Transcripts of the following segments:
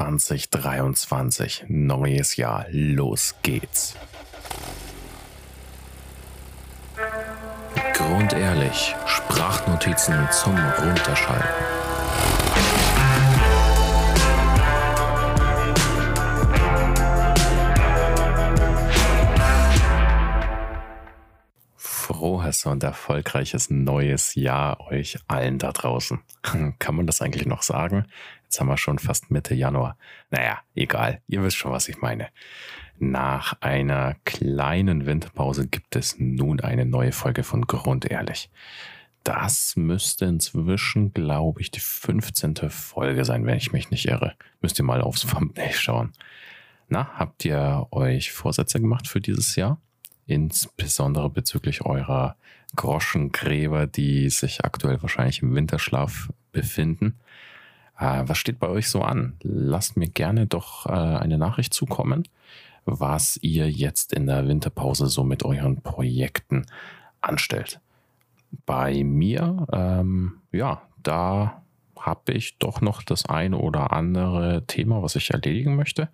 2023, neues Jahr, los geht's. Grundehrlich, Sprachnotizen zum Runterschalten. Frohes und erfolgreiches neues Jahr euch allen da draußen. Kann man das eigentlich noch sagen? Jetzt haben wir schon fast Mitte Januar. Naja, egal. Ihr wisst schon, was ich meine. Nach einer kleinen Winterpause gibt es nun eine neue Folge von Grundehrlich. Das müsste inzwischen, glaube ich, die 15. Folge sein, wenn ich mich nicht irre. Müsst ihr mal aufs Thumbnail schauen. Na, habt ihr euch Vorsätze gemacht für dieses Jahr? Insbesondere bezüglich eurer Groschengräber, die sich aktuell wahrscheinlich im Winterschlaf befinden. Äh, was steht bei euch so an? Lasst mir gerne doch äh, eine Nachricht zukommen, was ihr jetzt in der Winterpause so mit euren Projekten anstellt. Bei mir, ähm, ja, da habe ich doch noch das eine oder andere Thema, was ich erledigen möchte.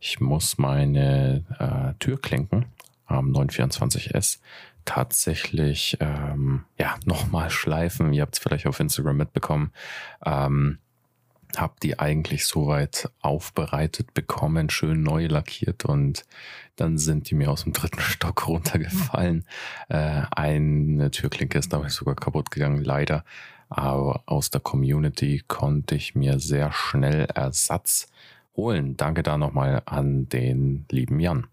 Ich muss meine äh, Türklinken am 924S tatsächlich ähm, ja nochmal schleifen. Ihr habt es vielleicht auf Instagram mitbekommen. Ähm, habe die eigentlich soweit aufbereitet bekommen, schön neu lackiert und dann sind die mir aus dem dritten Stock runtergefallen. Äh, eine Türklinke ist dabei sogar kaputt gegangen, leider. Aber aus der Community konnte ich mir sehr schnell Ersatz holen. Danke da nochmal an den lieben Jan.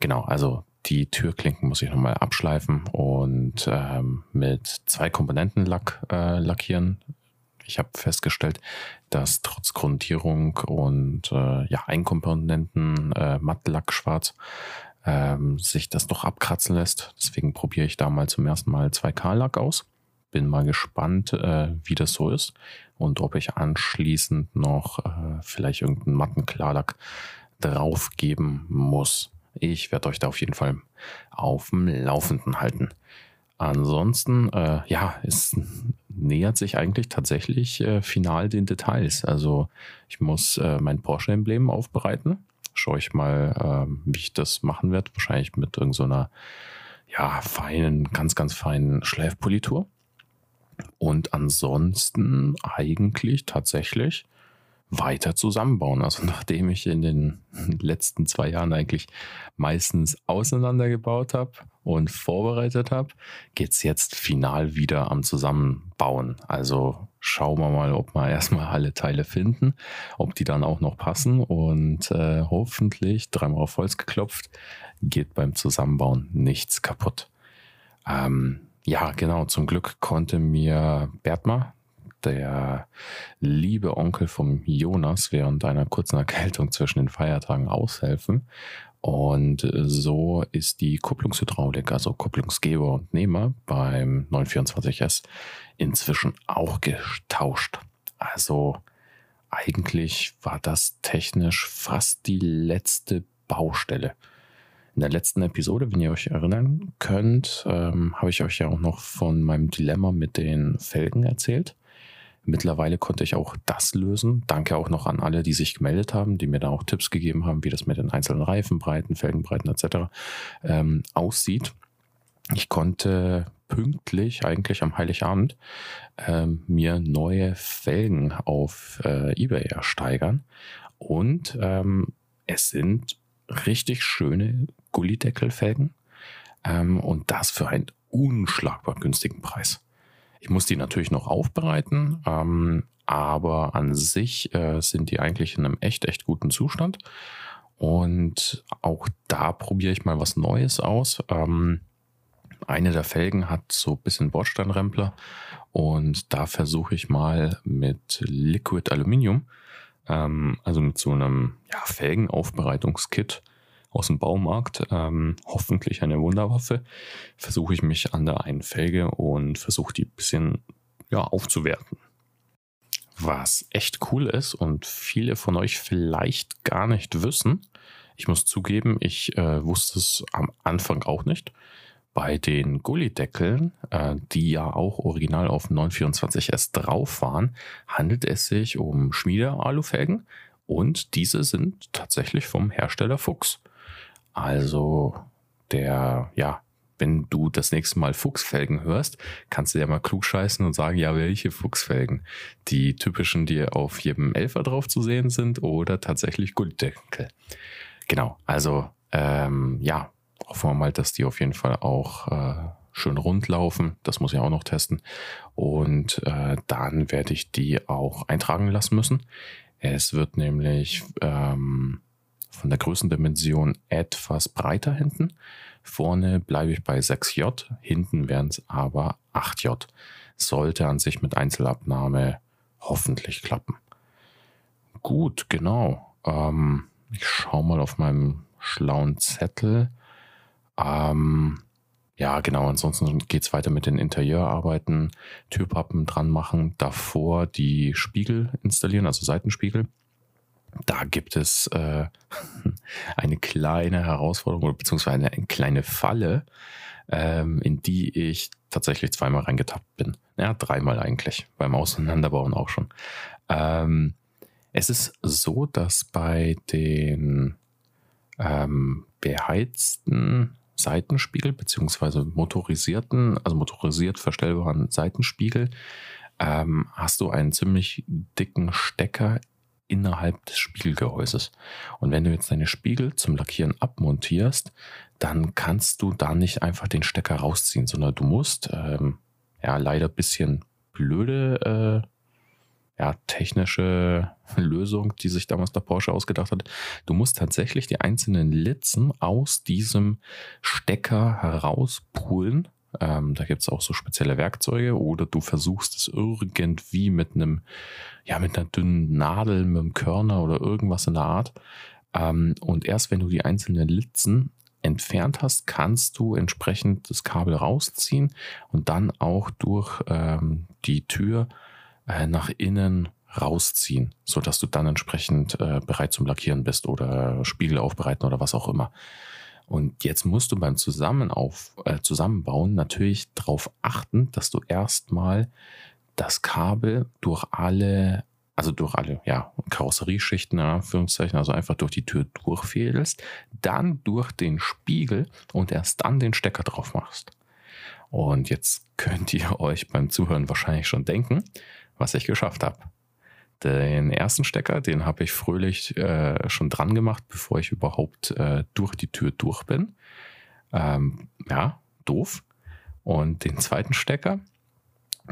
Genau, also die Türklinken muss ich nochmal abschleifen und ähm, mit zwei Komponentenlack äh, lackieren ich habe festgestellt, dass trotz Grundierung und äh, ja, Einkomponenten äh, Mattlack schwarz ähm, sich das doch abkratzen lässt. Deswegen probiere ich da mal zum ersten Mal 2K-Lack aus. Bin mal gespannt, äh, wie das so ist und ob ich anschließend noch äh, vielleicht irgendeinen matten Klarlack drauf geben muss. Ich werde euch da auf jeden Fall auf dem Laufenden halten. Ansonsten, äh, ja, es nähert sich eigentlich tatsächlich äh, final den Details. Also ich muss äh, mein Porsche-Emblem aufbereiten. Schaue ich mal, äh, wie ich das machen werde. Wahrscheinlich mit irgendeiner so ja, feinen, ganz, ganz feinen Schleifpolitur. Und ansonsten eigentlich tatsächlich weiter zusammenbauen. Also nachdem ich in den letzten zwei Jahren eigentlich meistens auseinandergebaut habe und vorbereitet habe, geht es jetzt final wieder am Zusammenbauen. Also schauen wir mal, ob wir erstmal alle Teile finden, ob die dann auch noch passen und äh, hoffentlich, dreimal auf Holz geklopft, geht beim Zusammenbauen nichts kaputt. Ähm, ja, genau, zum Glück konnte mir Bertmar, der liebe Onkel vom Jonas während einer kurzen Erkältung zwischen den Feiertagen aushelfen. Und so ist die Kupplungshydraulik, also Kupplungsgeber und Nehmer beim 924S inzwischen auch getauscht. Also eigentlich war das technisch fast die letzte Baustelle. In der letzten Episode, wenn ihr euch erinnern könnt, ähm, habe ich euch ja auch noch von meinem Dilemma mit den Felgen erzählt. Mittlerweile konnte ich auch das lösen. Danke auch noch an alle, die sich gemeldet haben, die mir da auch Tipps gegeben haben, wie das mit den einzelnen Reifenbreiten, Felgenbreiten etc. Ähm, aussieht. Ich konnte pünktlich, eigentlich am Heiligabend, ähm, mir neue Felgen auf äh, eBay ersteigern. Und ähm, es sind richtig schöne Gullideckelfelgen. Ähm, und das für einen unschlagbar günstigen Preis. Ich muss die natürlich noch aufbereiten, ähm, aber an sich äh, sind die eigentlich in einem echt, echt guten Zustand. Und auch da probiere ich mal was Neues aus. Ähm, eine der Felgen hat so ein bisschen Bordsteinrempler und da versuche ich mal mit Liquid Aluminium, ähm, also mit so einem ja, Felgenaufbereitungskit, aus dem Baumarkt, ähm, hoffentlich eine Wunderwaffe, versuche ich mich an der einen Felge und versuche die ein bisschen ja, aufzuwerten. Was echt cool ist und viele von euch vielleicht gar nicht wissen, ich muss zugeben, ich äh, wusste es am Anfang auch nicht. Bei den Gullideckeln, äh, die ja auch original auf 924S drauf waren, handelt es sich um Schmiede-Alufelgen Und diese sind tatsächlich vom Hersteller Fuchs. Also der, ja, wenn du das nächste Mal Fuchsfelgen hörst, kannst du ja mal klug scheißen und sagen, ja, welche Fuchsfelgen? Die typischen, die auf jedem Elfer drauf zu sehen sind oder tatsächlich Gulddeckel. Genau, also ähm, ja, hoffen wir mal, dass die auf jeden Fall auch äh, schön rund laufen. Das muss ich auch noch testen. Und äh, dann werde ich die auch eintragen lassen müssen. Es wird nämlich ähm, von der Größendimension etwas breiter hinten. Vorne bleibe ich bei 6J, hinten wären es aber 8J. Sollte an sich mit Einzelabnahme hoffentlich klappen. Gut, genau. Ähm, ich schaue mal auf meinem schlauen Zettel. Ähm, ja, genau. Ansonsten geht es weiter mit den Interieurarbeiten, Türpappen dran machen, davor die Spiegel installieren, also Seitenspiegel. Da gibt es äh, eine kleine Herausforderung beziehungsweise eine, eine kleine Falle, ähm, in die ich tatsächlich zweimal reingetappt bin. Ja, dreimal eigentlich, beim Auseinanderbauen auch schon. Ähm, es ist so, dass bei den ähm, beheizten Seitenspiegel beziehungsweise motorisierten, also motorisiert verstellbaren Seitenspiegel, ähm, hast du einen ziemlich dicken Stecker innerhalb des Spiegelgehäuses. Und wenn du jetzt deine Spiegel zum Lackieren abmontierst, dann kannst du da nicht einfach den Stecker rausziehen, sondern du musst, ähm, ja, leider bisschen blöde äh, ja, technische Lösung, die sich damals der Porsche ausgedacht hat. Du musst tatsächlich die einzelnen Litzen aus diesem Stecker herauspulen. Ähm, da gibt es auch so spezielle Werkzeuge oder du versuchst es irgendwie mit einem, ja, mit einer dünnen Nadel, mit einem Körner oder irgendwas in der Art. Ähm, und erst wenn du die einzelnen Litzen entfernt hast, kannst du entsprechend das Kabel rausziehen und dann auch durch ähm, die Tür äh, nach innen rausziehen, so dass du dann entsprechend äh, bereit zum Lackieren bist oder Spiegel aufbereiten oder was auch immer. Und jetzt musst du beim Zusammenauf, äh, Zusammenbauen natürlich darauf achten, dass du erstmal das Kabel durch alle, also durch alle, ja, Karosserieschichten, in Anführungszeichen, also einfach durch die Tür durchfädelst, dann durch den Spiegel und erst dann den Stecker drauf machst. Und jetzt könnt ihr euch beim Zuhören wahrscheinlich schon denken, was ich geschafft habe. Den ersten Stecker, den habe ich fröhlich äh, schon dran gemacht, bevor ich überhaupt äh, durch die Tür durch bin. Ähm, ja, doof. Und den zweiten Stecker,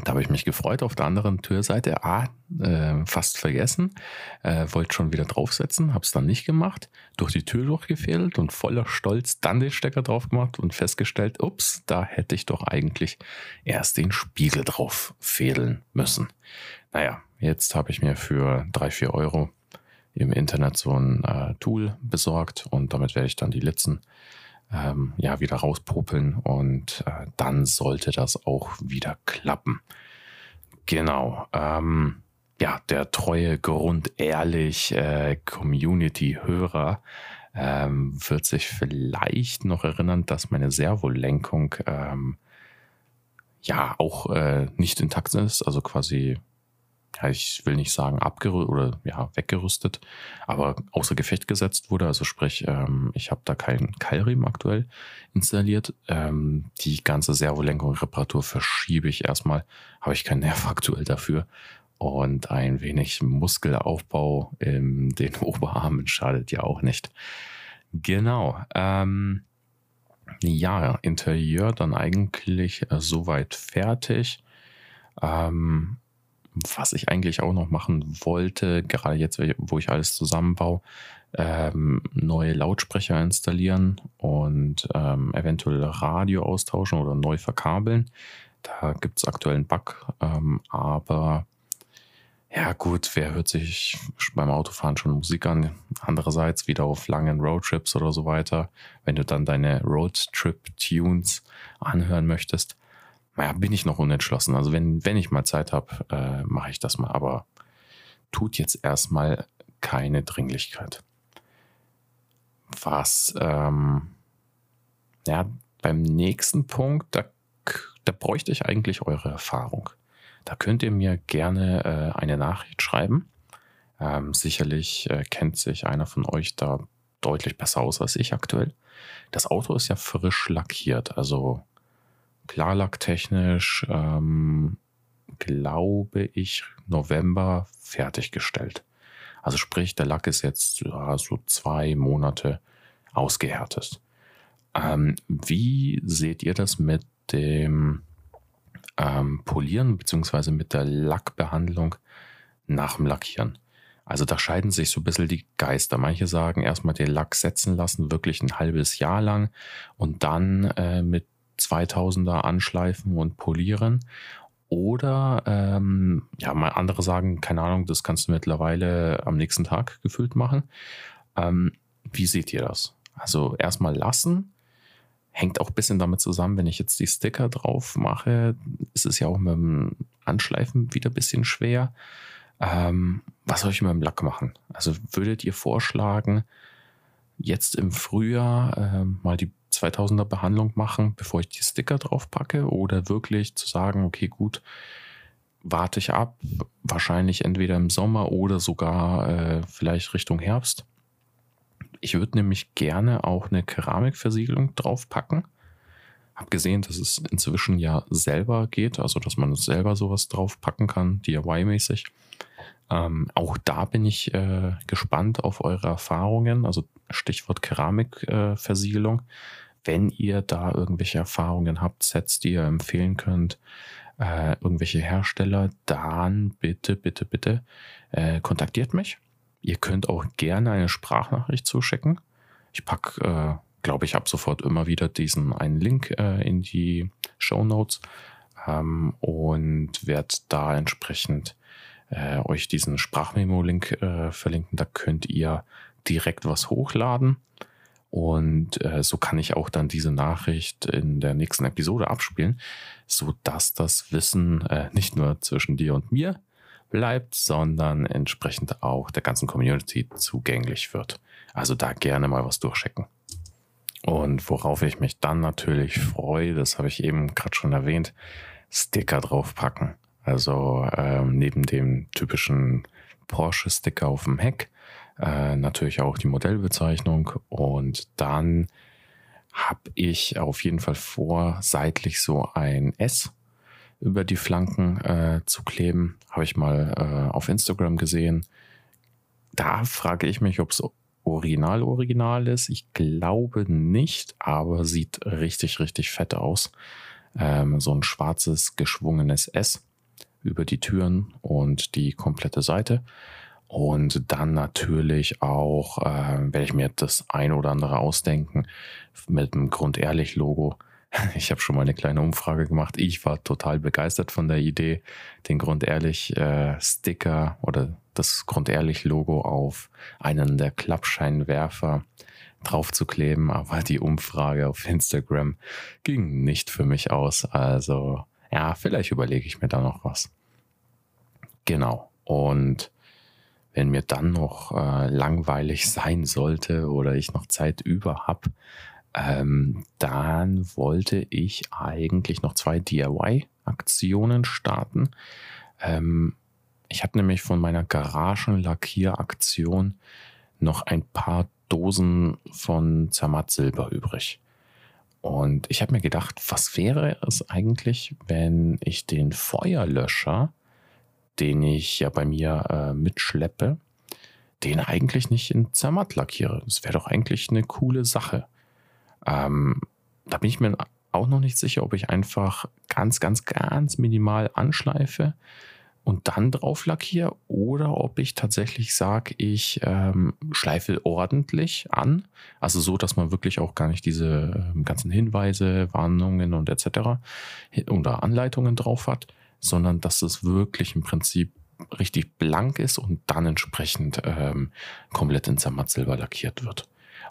da habe ich mich gefreut auf der anderen Türseite. Ah, äh, fast vergessen. Äh, wollte schon wieder draufsetzen, habe es dann nicht gemacht. Durch die Tür durchgefädelt und voller Stolz dann den Stecker drauf gemacht und festgestellt, ups, da hätte ich doch eigentlich erst den Spiegel drauf fädeln müssen. Naja, jetzt habe ich mir für drei vier Euro im Internet so ein äh, Tool besorgt und damit werde ich dann die Litzen ähm, ja, wieder rauspopeln und äh, dann sollte das auch wieder klappen. Genau. Ähm, ja, der treue, grundehrlich äh, Community-Hörer ähm, wird sich vielleicht noch erinnern, dass meine Servolenkung ähm, ja auch äh, nicht intakt ist, also quasi ja, ich will nicht sagen abgerüstet oder ja, weggerüstet, aber außer Gefecht gesetzt wurde. Also sprich, ähm, ich habe da keinen Keilriemen aktuell installiert. Ähm, die ganze Servolenkung, Reparatur verschiebe ich erstmal. Habe ich keinen Nerv aktuell dafür. Und ein wenig Muskelaufbau in den Oberarmen schadet ja auch nicht. Genau. Ähm, ja, Interieur dann eigentlich äh, soweit fertig. Ähm, was ich eigentlich auch noch machen wollte, gerade jetzt, wo ich alles zusammenbaue, ähm, neue Lautsprecher installieren und ähm, eventuell Radio austauschen oder neu verkabeln. Da gibt es aktuell einen Bug, ähm, aber ja gut, wer hört sich beim Autofahren schon Musik an? Andererseits wieder auf langen Roadtrips oder so weiter, wenn du dann deine Roadtrip-Tunes anhören möchtest naja, bin ich noch unentschlossen. Also wenn, wenn ich mal Zeit habe, äh, mache ich das mal. Aber tut jetzt erstmal keine Dringlichkeit. Was, ähm, ja, beim nächsten Punkt, da, da bräuchte ich eigentlich eure Erfahrung. Da könnt ihr mir gerne äh, eine Nachricht schreiben. Äh, Ähm, sicherlich äh, kennt sich einer von euch da deutlich besser aus als ich aktuell. Das Auto ist ja frisch lackiert, also klarlacktechnisch, ähm, glaube ich, November fertiggestellt. Also sprich, der Lack ist jetzt ja, so zwei Monate ausgehärtet. Ähm, wie seht ihr das mit dem ähm, Polieren bzw. mit der Lackbehandlung nach dem Lackieren? Also da scheiden sich so ein bisschen die Geister. Manche sagen erstmal den Lack setzen lassen, wirklich ein halbes Jahr lang und dann äh, mit 2000er anschleifen und polieren. Oder ähm, ja, mal andere sagen, keine Ahnung, das kannst du mittlerweile am nächsten Tag gefüllt machen. Ähm, wie seht ihr das? Also erstmal lassen. Hängt auch ein bisschen damit zusammen, wenn ich jetzt die Sticker drauf mache, ist es ja auch mit dem Anschleifen wieder ein bisschen schwer. Ähm, was soll ich mit dem Lack machen? Also würdet ihr vorschlagen, jetzt im Frühjahr äh, mal die 2000er Behandlung machen, bevor ich die Sticker drauf packe? Oder wirklich zu sagen, okay, gut, warte ich ab, wahrscheinlich entweder im Sommer oder sogar äh, vielleicht Richtung Herbst. Ich würde nämlich gerne auch eine Keramikversiegelung draufpacken. Hab gesehen, dass es inzwischen ja selber geht, also dass man selber sowas draufpacken kann, DIY-mäßig. Ähm, auch da bin ich äh, gespannt auf eure Erfahrungen, also Stichwort Keramikversiegelung. Äh, Wenn ihr da irgendwelche Erfahrungen habt, Sets, die ihr empfehlen könnt, äh, irgendwelche Hersteller, dann bitte, bitte, bitte äh, kontaktiert mich. Ihr könnt auch gerne eine Sprachnachricht zuschicken. Ich packe, äh, glaube ich, ab sofort immer wieder diesen einen Link äh, in die Show Notes ähm, und werde da entsprechend äh, euch diesen Sprachmemo-Link äh, verlinken. Da könnt ihr direkt was hochladen. Und äh, so kann ich auch dann diese Nachricht in der nächsten Episode abspielen, so dass das Wissen äh, nicht nur zwischen dir und mir bleibt, sondern entsprechend auch der ganzen Community zugänglich wird. Also da gerne mal was durchchecken. Und worauf ich mich dann natürlich freue, das habe ich eben gerade schon erwähnt, Sticker draufpacken. Also ähm, neben dem typischen Porsche-Sticker auf dem Heck äh, natürlich auch die Modellbezeichnung und dann habe ich auf jeden Fall vor, seitlich so ein S über die Flanken äh, zu kleben. Habe ich mal äh, auf Instagram gesehen. Da frage ich mich, ob es original original ist. Ich glaube nicht, aber sieht richtig, richtig fett aus. Ähm, so ein schwarzes, geschwungenes S über die Türen und die komplette Seite. Und dann natürlich auch, äh, werde ich mir das ein oder andere ausdenken mit dem Grundehrlich-Logo. Ich habe schon mal eine kleine Umfrage gemacht. Ich war total begeistert von der Idee, den Grundehrlich-Sticker äh, oder das Grundehrlich-Logo auf einen der Klappscheinwerfer draufzukleben. Aber die Umfrage auf Instagram ging nicht für mich aus. Also ja, vielleicht überlege ich mir da noch was. Genau. Und wenn mir dann noch äh, langweilig sein sollte oder ich noch Zeit über habe, ähm, dann wollte ich eigentlich noch zwei DIY-Aktionen starten. Ähm, ich habe nämlich von meiner Garagenlackieraktion noch ein paar Dosen von Zermatt Silber übrig. Und ich habe mir gedacht, was wäre es eigentlich, wenn ich den Feuerlöscher, den ich ja bei mir äh, mitschleppe, den eigentlich nicht in Zermatt lackiere. Das wäre doch eigentlich eine coole Sache. Ähm, da bin ich mir auch noch nicht sicher, ob ich einfach ganz, ganz, ganz minimal anschleife und dann drauf lackiere oder ob ich tatsächlich sage, ich ähm, schleife ordentlich an. Also so, dass man wirklich auch gar nicht diese äh, ganzen Hinweise, Warnungen und etc. oder Anleitungen drauf hat, sondern dass es wirklich im Prinzip richtig blank ist und dann entsprechend ähm, komplett in Zermatt-Silber lackiert wird.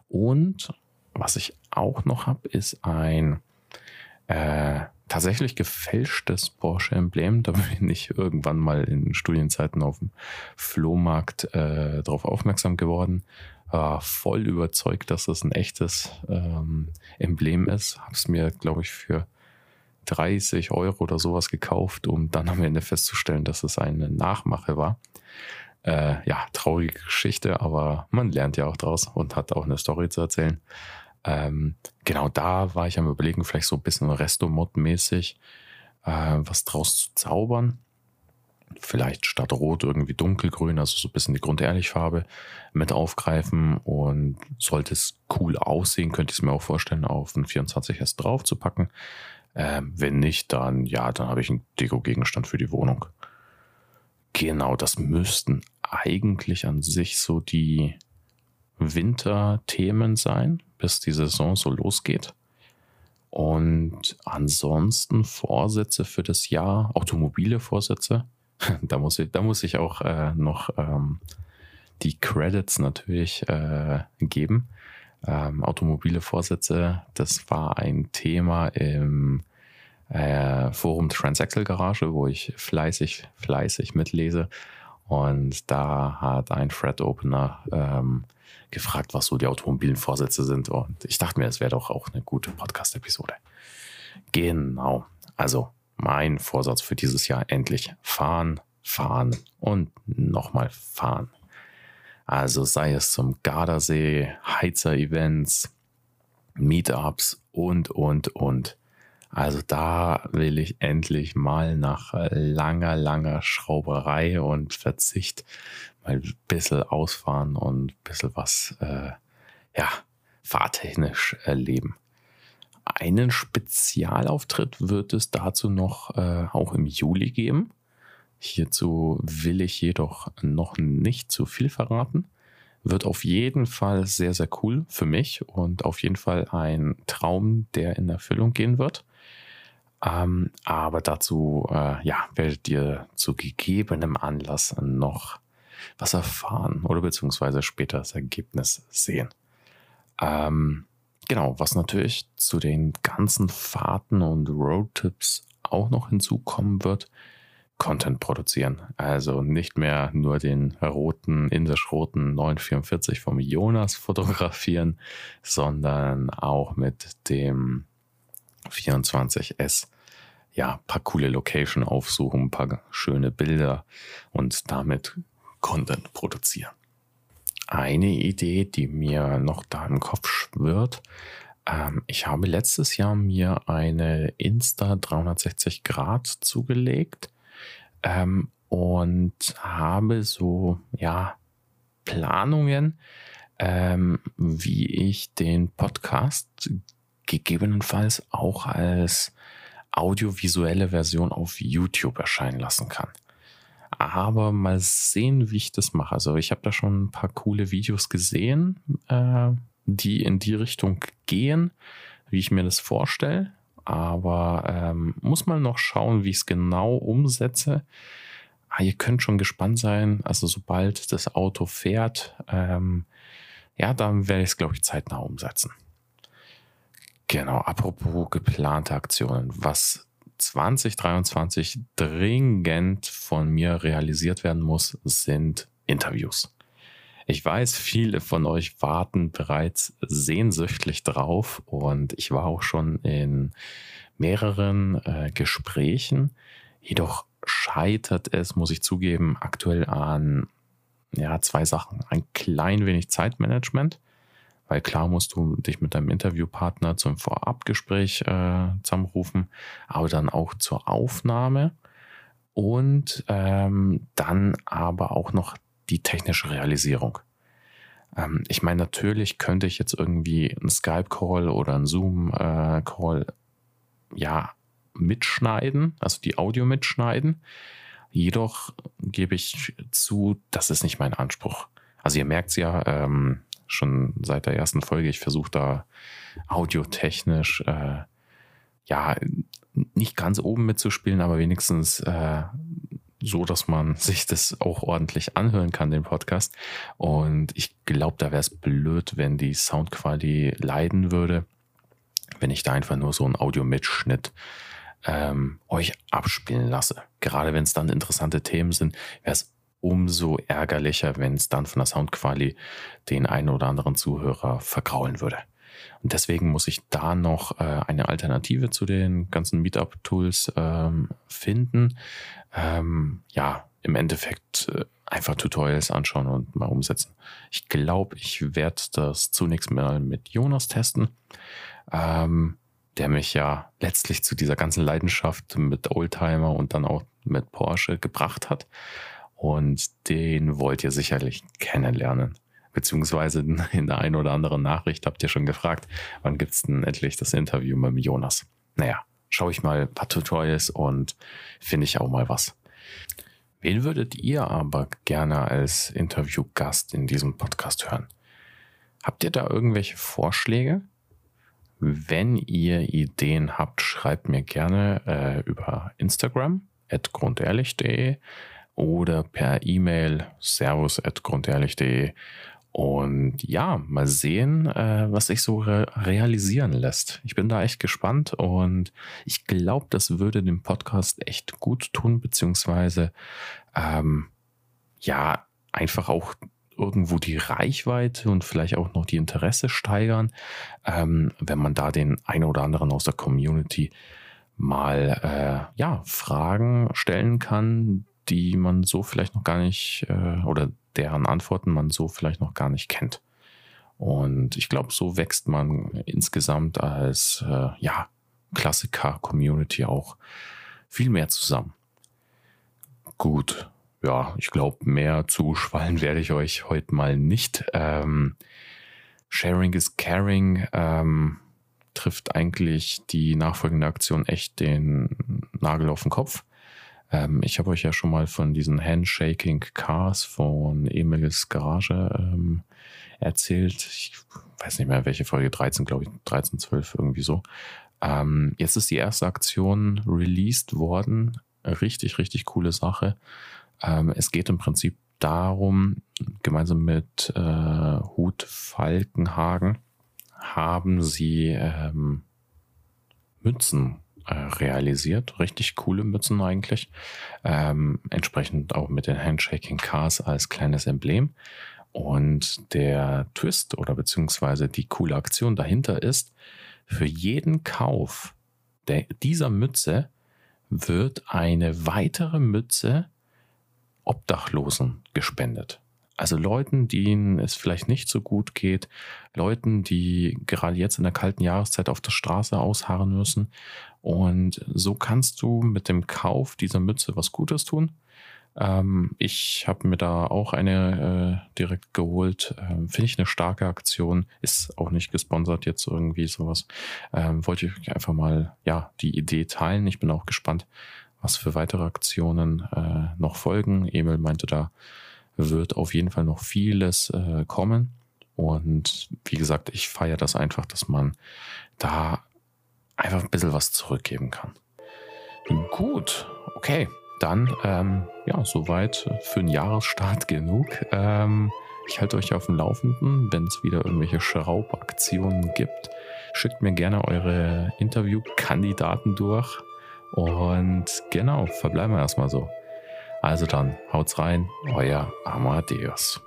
Und was ich auch noch habe, ist ein äh, tatsächlich gefälschtes Porsche-Emblem. Da bin ich irgendwann mal in Studienzeiten auf dem Flohmarkt äh, darauf aufmerksam geworden. War voll überzeugt, dass das ein echtes ähm, Emblem ist. Habe es mir, glaube ich, für 30 Euro oder sowas gekauft, um dann am Ende festzustellen, dass es eine Nachmache war. Äh, ja, traurige Geschichte, aber man lernt ja auch draus und hat auch eine Story zu erzählen. Ähm, genau da war ich am überlegen, vielleicht so ein bisschen Resto-Mod-mäßig äh, was draus zu zaubern. Vielleicht statt Rot irgendwie dunkelgrün, also so ein bisschen die Grundehrlich-Farbe mit aufgreifen und sollte es cool aussehen, könnte ich es mir auch vorstellen, auf ein 24S drauf zu packen. Ähm, wenn nicht, dann ja, dann habe ich einen Deko-Gegenstand für die Wohnung. Genau, das müssten eigentlich an sich so die Winterthemen sein, bis die Saison so losgeht. Und ansonsten Vorsätze für das Jahr, automobile Vorsätze. da, muss ich, da muss ich auch äh, noch ähm, die Credits natürlich äh, geben. Ähm, automobile Vorsätze, das war ein Thema im äh, Forum Transaxle Garage, wo ich fleißig, fleißig mitlese. Und da hat ein Thread Opener ähm, gefragt, was so die automobilen Vorsätze sind. Und ich dachte mir, es wäre doch auch eine gute Podcast-Episode. Genau. Also mein Vorsatz für dieses Jahr endlich fahren, fahren und nochmal fahren. Also sei es zum Gardasee, Heizer-Events, Meetups und, und, und. Also da will ich endlich mal nach langer, langer Schrauberei und Verzicht mal ein bisschen ausfahren und ein bisschen was, äh, ja, fahrtechnisch erleben. Einen Spezialauftritt wird es dazu noch äh, auch im Juli geben. Hierzu will ich jedoch noch nicht zu viel verraten. Wird auf jeden Fall sehr, sehr cool für mich und auf jeden Fall ein Traum, der in Erfüllung gehen wird. Ähm, aber dazu, äh, ja, werdet ihr zu gegebenem Anlass noch was erfahren oder beziehungsweise später das Ergebnis sehen. Ähm, genau, was natürlich zu den ganzen Fahrten und Roadtrips auch noch hinzukommen wird, Content produzieren. Also nicht mehr nur den roten, indisch-roten 944 vom Jonas fotografieren, sondern auch mit dem 24S ja, paar coole Location aufsuchen, paar schöne Bilder und damit Content produzieren. Eine Idee, die mir noch da im Kopf schwirrt, ähm, ich habe letztes Jahr mir eine Insta 360 Grad zugelegt ähm, und habe so, ja, Planungen, ähm, wie ich den Podcast gegebenenfalls auch als audiovisuelle Version auf YouTube erscheinen lassen kann. Aber mal sehen, wie ich das mache. Also ich habe da schon ein paar coole Videos gesehen, äh, die in die Richtung gehen, wie ich mir das vorstelle. Aber ähm, muss mal noch schauen, wie ich es genau umsetze. Ah, ihr könnt schon gespannt sein. Also sobald das Auto fährt, ähm, ja, dann werde ich es, glaube ich, zeitnah umsetzen. Genau, apropos geplante Aktionen. Was 2023 dringend von mir realisiert werden muss, sind Interviews. Ich weiß, viele von euch warten bereits sehnsüchtig drauf und ich war auch schon in mehreren äh, Gesprächen. Jedoch scheitert es, muss ich zugeben, aktuell an ja, zwei Sachen. Ein klein wenig Zeitmanagement weil klar musst du dich mit deinem Interviewpartner zum Vorabgespräch äh, zusammenrufen, aber dann auch zur Aufnahme und ähm, dann aber auch noch die technische Realisierung. Ähm, ich meine, natürlich könnte ich jetzt irgendwie einen Skype-Call oder einen Zoom-Call äh, ja mitschneiden, also die Audio mitschneiden. Jedoch gebe ich zu, das ist nicht mein Anspruch. Also ihr merkt es ja, ähm, schon seit der ersten Folge. Ich versuche da audiotechnisch äh, ja nicht ganz oben mitzuspielen, aber wenigstens äh, so, dass man sich das auch ordentlich anhören kann, den Podcast. Und ich glaube, da wäre es blöd, wenn die Soundqualität leiden würde, wenn ich da einfach nur so einen Audio-Mitschnitt ähm, euch abspielen lasse. Gerade wenn es dann interessante Themen sind, wäre es umso ärgerlicher, wenn es dann von der Soundqualität den einen oder anderen Zuhörer vergraulen würde. Und deswegen muss ich da noch äh, eine Alternative zu den ganzen Meetup-Tools ähm, finden. Ähm, ja, im Endeffekt äh, einfach Tutorials anschauen und mal umsetzen. Ich glaube, ich werde das zunächst mal mit Jonas testen, ähm, der mich ja letztlich zu dieser ganzen Leidenschaft mit Oldtimer und dann auch mit Porsche gebracht hat. Und den wollt ihr sicherlich kennenlernen. Beziehungsweise in der einen oder anderen Nachricht habt ihr schon gefragt, wann gibt's denn endlich das Interview mit dem Jonas? Naja, schaue ich mal ein paar Tutorials und finde ich auch mal was. Wen würdet ihr aber gerne als Interviewgast in diesem Podcast hören? Habt ihr da irgendwelche Vorschläge? Wenn ihr Ideen habt, schreibt mir gerne äh, über Instagram grundehrlich.de oder per E-Mail servus.grundehrlich.de und ja, mal sehen, äh, was sich so re realisieren lässt. Ich bin da echt gespannt und ich glaube, das würde dem Podcast echt gut tun, beziehungsweise ähm, ja, einfach auch irgendwo die Reichweite und vielleicht auch noch die Interesse steigern, ähm, wenn man da den einen oder anderen aus der Community mal äh, ja Fragen stellen kann, die man so vielleicht noch gar nicht äh, oder deren Antworten man so vielleicht noch gar nicht kennt. Und ich glaube, so wächst man insgesamt als äh, ja, Klassiker-Community auch viel mehr zusammen. Gut, ja, ich glaube, mehr zuschwallen werde ich euch heute mal nicht. Ähm, Sharing is Caring ähm, trifft eigentlich die nachfolgende Aktion echt den Nagel auf den Kopf. Ähm, ich habe euch ja schon mal von diesen Handshaking Cars von Emils Garage ähm, erzählt. Ich weiß nicht mehr, welche Folge, 13, glaube ich, 13, 12, irgendwie so. Ähm, jetzt ist die erste Aktion released worden. Richtig, richtig coole Sache. Ähm, es geht im Prinzip darum, gemeinsam mit äh, Hut Falkenhagen haben sie ähm, Mützen äh, realisiert. Richtig coole Mützen eigentlich. Ähm, entsprechend auch mit den Handshaking Cars als kleines Emblem. Und der Twist oder beziehungsweise die coole Aktion dahinter ist, für jeden Kauf der, dieser Mütze wird eine weitere Mütze Obdachlosen gespendet. Also Leuten, denen es vielleicht nicht so gut geht, Leuten, die gerade jetzt in der kalten Jahreszeit auf der Straße ausharren müssen. Und so kannst du mit dem Kauf dieser Mütze was Gutes tun. Ähm, ich habe mir da auch eine äh, direkt geholt. Ähm, Finde ich eine starke Aktion. Ist auch nicht gesponsert jetzt irgendwie sowas. Ähm, wollte ich einfach mal ja die Idee teilen. Ich bin auch gespannt, was für weitere Aktionen äh, noch folgen. Emil meinte da wird auf jeden Fall noch vieles äh, kommen. Und wie gesagt, ich feiere das einfach, dass man da einfach ein bisschen was zurückgeben kann. Gut, okay, dann ähm, ja, soweit für einen Jahresstart genug. Ähm, ich halte euch auf dem Laufenden, wenn es wieder irgendwelche Schraubaktionen gibt. Schickt mir gerne eure Interviewkandidaten durch. Und genau, verbleiben wir erstmal so. Also dann, haut's rein, euer Amadeus.